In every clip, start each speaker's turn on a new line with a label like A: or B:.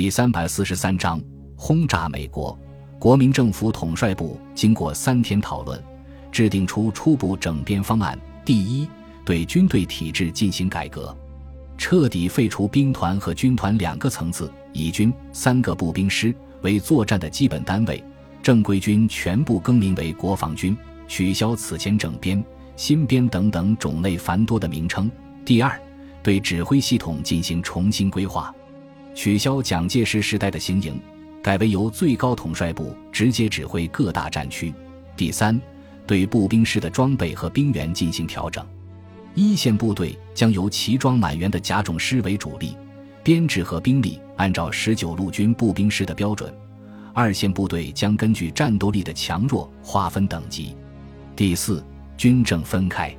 A: 第三百四十三章轰炸美国。国民政府统帅部经过三天讨论，制定出初步整编方案。第一，对军队体制进行改革，彻底废除兵团和军团两个层次，以军三个步兵师为作战的基本单位，正规军全部更名为国防军，取消此前整编、新编等等种类繁多的名称。第二，对指挥系统进行重新规划，取消蒋介石时代的行营，改为由最高统帅部直接指挥各大战区。第三，对步兵师的装备和兵员进行调整，一线部队将由齐装满员的甲种师为主力，编制和兵力按照十九路军步兵师的标准；二线部队将根据战斗力的强弱划分等级。第四，军政分开。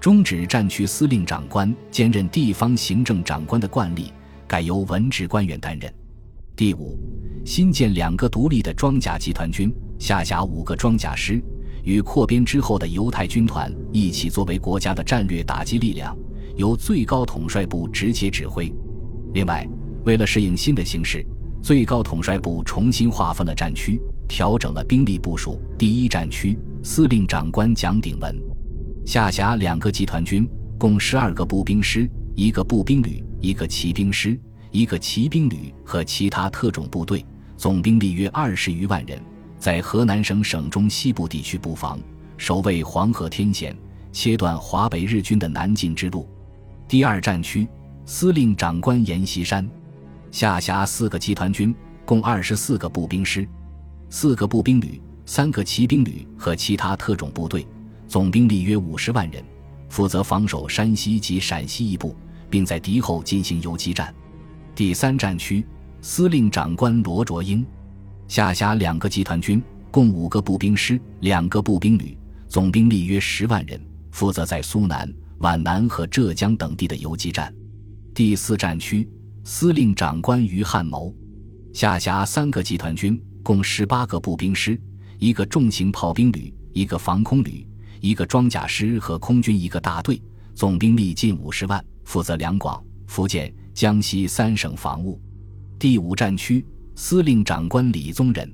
A: 终止战区司令长官兼任地方行政长官的惯例，改由文职官员担任。第五，新建两个独立的装甲集团军，下辖五个装甲师，与扩编之后的犹太军团一起作为国家的战略打击力量，由最高统帅部直接指挥。另外，为了适应新的形势，最高统帅部重新划分了战区，调整了兵力部署。第一战区司令长官蒋鼎文。下辖两个集团军，共十二个步兵师，一个步兵旅，一个骑兵师，一个骑兵旅和其他特种部队，总兵力约二十余万人，在河南省省中西部地区布防，守卫黄河天险，切断华北日军的南进之路。第二战区司令长官阎锡山，下辖四个集团军，共二十四个步兵师，四个步兵旅，三个骑兵旅和其他特种部队。总兵力约五十万人，负责防守山西及陕西一部，并在敌后进行游击战。第三战区司令长官罗卓英，下辖两个集团军，共五个步兵师，两个步兵旅，总兵力约十万人，负责在苏南、皖南和浙江等地的游击战。第四战区司令长官于汉谋，下辖三个集团军，共十八个步兵师，一个重型炮兵旅，一个防空旅。一个装甲师和空军一个大队，总兵力近五十万，负责两广、福建、江西三省防务。第五战区司令长官李宗仁，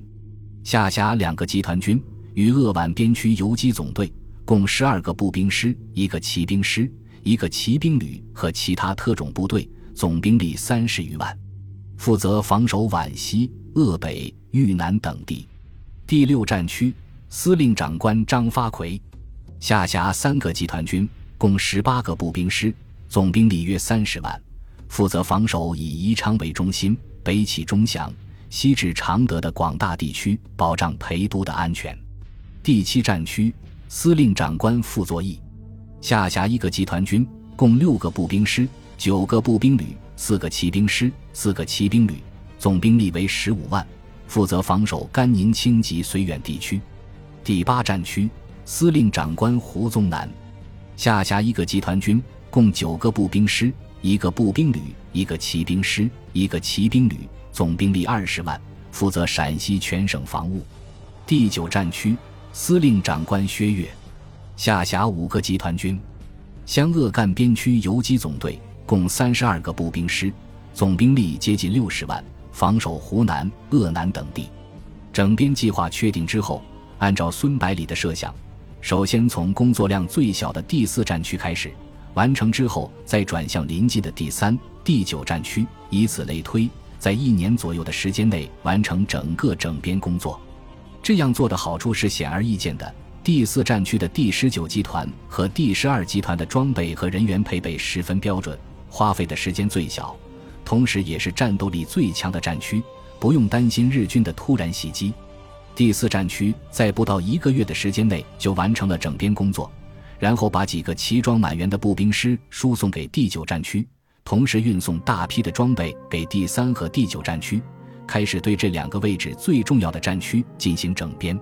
A: 下辖两个集团军与鄂皖边区游击总队，共十二个步兵师、一个骑兵师、一个骑兵旅和其他特种部队，总兵力三十余万，负责防守皖西、鄂北、豫南等地。第六战区司令长官张发奎。下辖三个集团军，共十八个步兵师，总兵力约三十万，负责防守以宜昌为中心，北起钟祥，西至常德的广大地区，保障陪都的安全。第七战区司令长官傅作义，下辖一个集团军，共六个步兵师，九个步兵旅，四个骑兵师，四个骑兵旅，总兵力为十五万，负责防守甘宁清及绥远地区。第八战区。司令长官胡宗南，下辖一个集团军，共九个步兵师，一个步兵旅，一个骑兵师，一个骑兵旅，总兵力二十万，负责陕西全省防务。第九战区司令长官薛岳，下辖五个集团军，湘鄂赣边区游击总队，共三十二个步兵师，总兵力接近六十万，防守湖南、鄂南等地。整编计划确定之后，按照孙百里的设想。首先从工作量最小的第四战区开始，完成之后再转向临近的第三、第九战区，以此类推，在一年左右的时间内完成整个整编工作。这样做的好处是显而易见的：第四战区的第十九集团和第十二集团的装备和人员配备十分标准，花费的时间最小，同时也是战斗力最强的战区，不用担心日军的突然袭击。第四战区在不到一个月的时间内就完成了整编工作，然后把几个齐装满员的步兵师输送给第九战区，同时运送大批的装备给第三和第九战区，开始对这两个位置最重要的战区进行整编。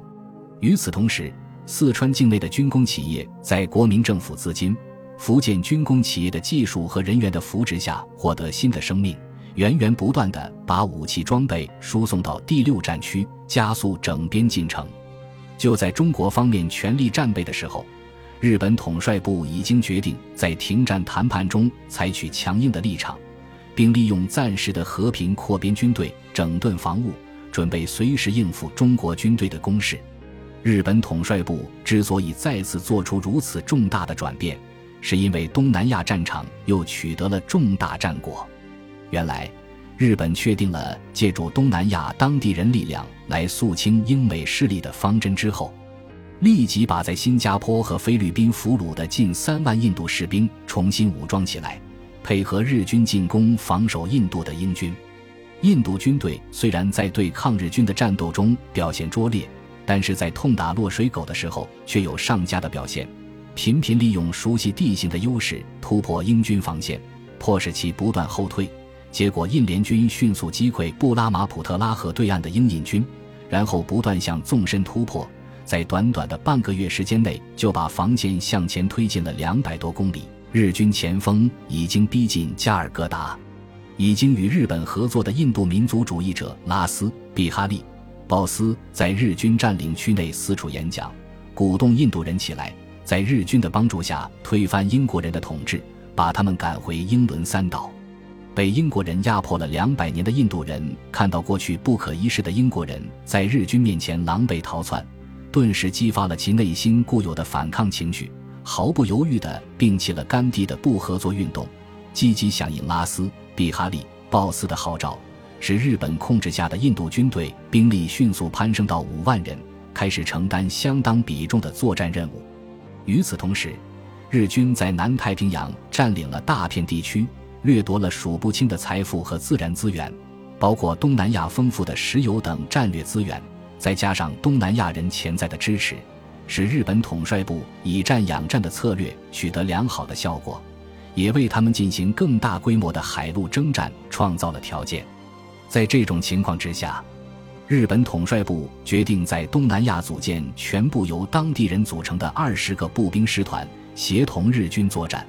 A: 与此同时，四川境内的军工企业在国民政府资金、福建军工企业的技术和人员的扶持下获得新的生命。源源不断地把武器装备输送到第六战区，加速整编进程。就在中国方面全力战备的时候，日本统帅部已经决定在停战谈判中采取强硬的立场，并利用暂时的和平扩编军队，整顿防务，准备随时应付中国军队的攻势。日本统帅部之所以再次做出如此重大的转变，是因为东南亚战场又取得了重大战果。原来，日本确定了借助东南亚当地人力量来肃清英美势力的方针之后，立即把在新加坡和菲律宾俘虏的近三万印度士兵重新武装起来，配合日军进攻防守印度的英军。印度军队虽然在对抗日军的战斗中表现拙劣。但是在痛打落水狗的时候，却有上佳的表现，频频利用熟悉地形的优势突破英军防线，迫使其不断后退。结果，印联军迅速击溃布拉马普特拉河对岸的英印军，然后不断向纵深突破，在短短的半个月时间内，就把防线向前推进了两百多公里。日军前锋已经逼近加尔各答，已经与日本合作的印度民族主义者拉斯毕哈利。鲍斯在日军占领区内四处演讲，鼓动印度人起来，在日军的帮助下推翻英国人的统治，把他们赶回英伦三岛。被英国人压迫了两百年的印度人看到过去不可一世的英国人在日军面前狼狈逃窜，顿时激发了其内心固有的反抗情绪，毫不犹豫地摒弃了甘地的不合作运动，积极响应拉斯、毕哈利、鲍斯的号召。使日本控制下的印度军队兵力迅速攀升到五万人，开始承担相当比重的作战任务。与此同时，日军在南太平洋占领了大片地区，掠夺了数不清的财富和自然资源，包括东南亚丰富的石油等战略资源。再加上东南亚人潜在的支持，使日本统帅部以战养战的策略取得良好的效果，也为他们进行更大规模的海陆征战创造了条件。在这种情况之下，日本统帅部决定在东南亚组建全部由当地人组成的二十个步兵师团，协同日军作战。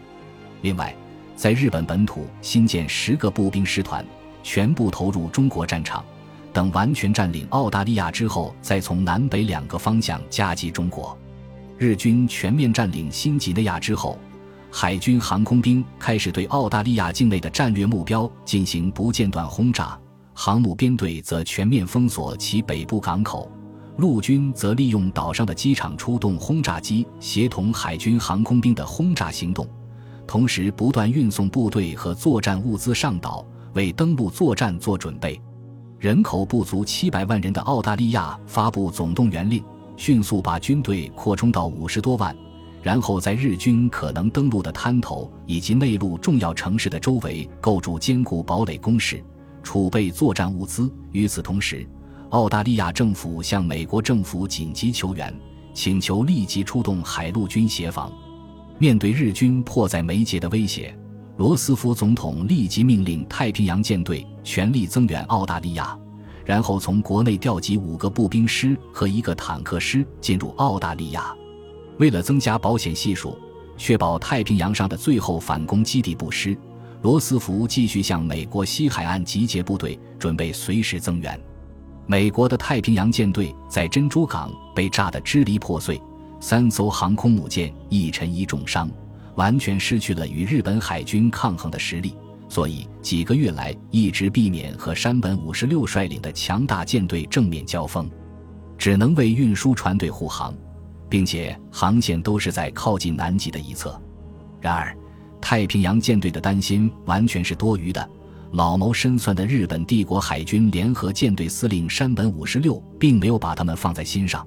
A: 另外，在日本本土新建十个步兵师团，全部投入中国战场。等完全占领澳大利亚之后，再从南北两个方向夹击中国。日军全面占领新几内亚之后，海军航空兵开始对澳大利亚境内的战略目标进行不间断轰炸。航母编队则全面封锁其北部港口，陆军则利用岛上的机场出动轰炸机，协同海军航空兵的轰炸行动，同时不断运送部队和作战物资上岛，为登陆作战做准备。人口不足七百万人的澳大利亚发布总动员令，迅速把军队扩充到五十多万，然后在日军可能登陆的滩头以及内陆重要城市的周围构筑坚固堡垒工事。储备作战物资。与此同时，澳大利亚政府向美国政府紧急求援，请求立即出动海陆军协防。面对日军迫在眉睫的威胁，罗斯福总统立即命令太平洋舰队全力增援澳大利亚，然后从国内调集五个步兵师和一个坦克师进入澳大利亚。为了增加保险系数，确保太平洋上的最后反攻基地不失。罗斯福继续向美国西海岸集结部队，准备随时增援。美国的太平洋舰队在珍珠港被炸得支离破碎，三艘航空母舰一沉一重伤，完全失去了与日本海军抗衡的实力。所以几个月来一直避免和山本五十六率领的强大舰队正面交锋，只能为运输船队护航，并且航线都是在靠近南极的一侧。然而。太平洋舰队的担心完全是多余的。老谋深算的日本帝国海军联合舰队司令山本五十六并没有把他们放在心上。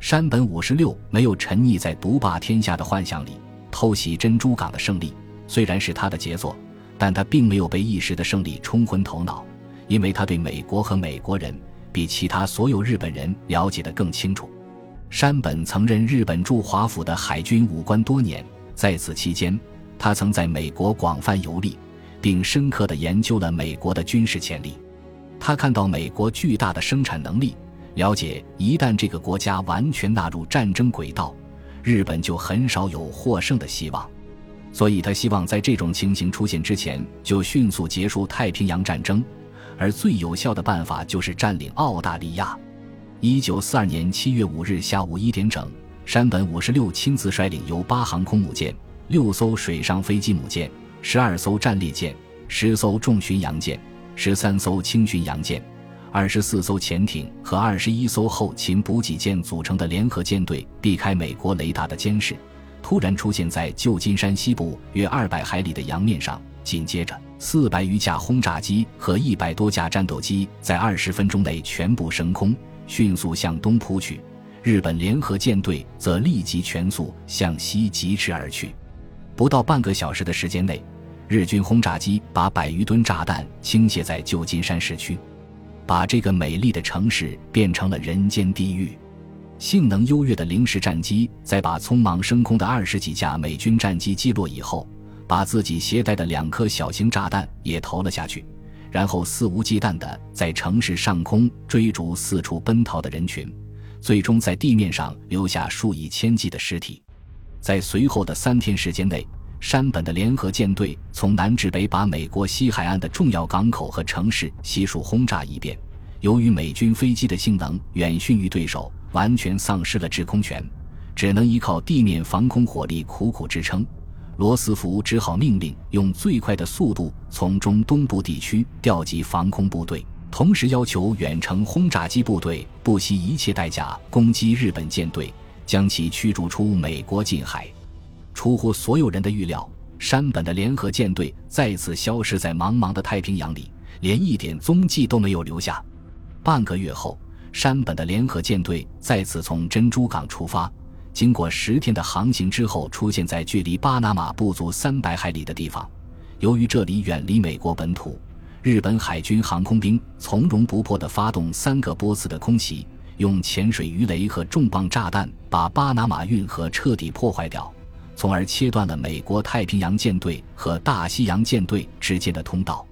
A: 山本五十六没有沉溺在独霸天下的幻想里，偷袭珍珠港的胜利虽然是他的杰作，但他并没有被一时的胜利冲昏头脑，因为他对美国和美国人比其他所有日本人了解得更清楚。山本曾任日本驻华府的海军武官多年，在此期间。他曾在美国广泛游历，并深刻地研究了美国的军事潜力。他看到美国巨大的生产能力，了解一旦这个国家完全纳入战争轨道，日本就很少有获胜的希望。所以他希望在这种情形出现之前就迅速结束太平洋战争，而最有效的办法就是占领澳大利亚。一九四二年七月五日下午一点整，山本五十六亲自率领由八航空母舰。六艘水上飞机母舰、十二艘战列舰、十艘重巡洋舰、十三艘轻巡洋舰、二十四艘潜艇和二十一艘后勤补给舰组成的联合舰队，避开美国雷达的监视，突然出现在旧金山西部约二百海里的洋面上。紧接着，四百余架轰炸机和一百多架战斗机在二十分钟内全部升空，迅速向东扑去。日本联合舰队则立即全速向西疾驰而去。不到半个小时的时间内，日军轰炸机把百余吨炸弹倾泻在旧金山市区，把这个美丽的城市变成了人间地狱。性能优越的零式战机在把匆忙升空的二十几架美军战机击落以后，把自己携带的两颗小型炸弹也投了下去，然后肆无忌惮地在城市上空追逐四处奔逃的人群。最终在地面上留下数以千计的尸体。在随后的三天时间内，山本的联合舰队从南至北把美国西海岸的重要港口和城市悉数轰炸一遍。由于美军飞机的性能远逊于对手，完全丧失了制空权，只能依靠地面防空火力苦苦支撑。罗斯福只好命令用最快的速度从中东部地区调集防空部队。同时要求远程轰炸机部队不惜一切代价攻击日本舰队，将其驱逐出美国近海。出乎所有人的预料，山本的联合舰队再次消失在茫茫的太平洋里，连一点踪迹都没有留下。半个月后，山本的联合舰队再次从珍珠港出发，经过十天的航行之后，出现在距离巴拿马不足三百海里的地方。由于这里远离美国本土。日本海军航空兵从容不迫地发动三个波次的空袭，用潜水鱼雷和重磅炸弹把巴拿马运河彻底破坏掉，从而切断了美国太平洋舰队和大西洋舰队之间的通道。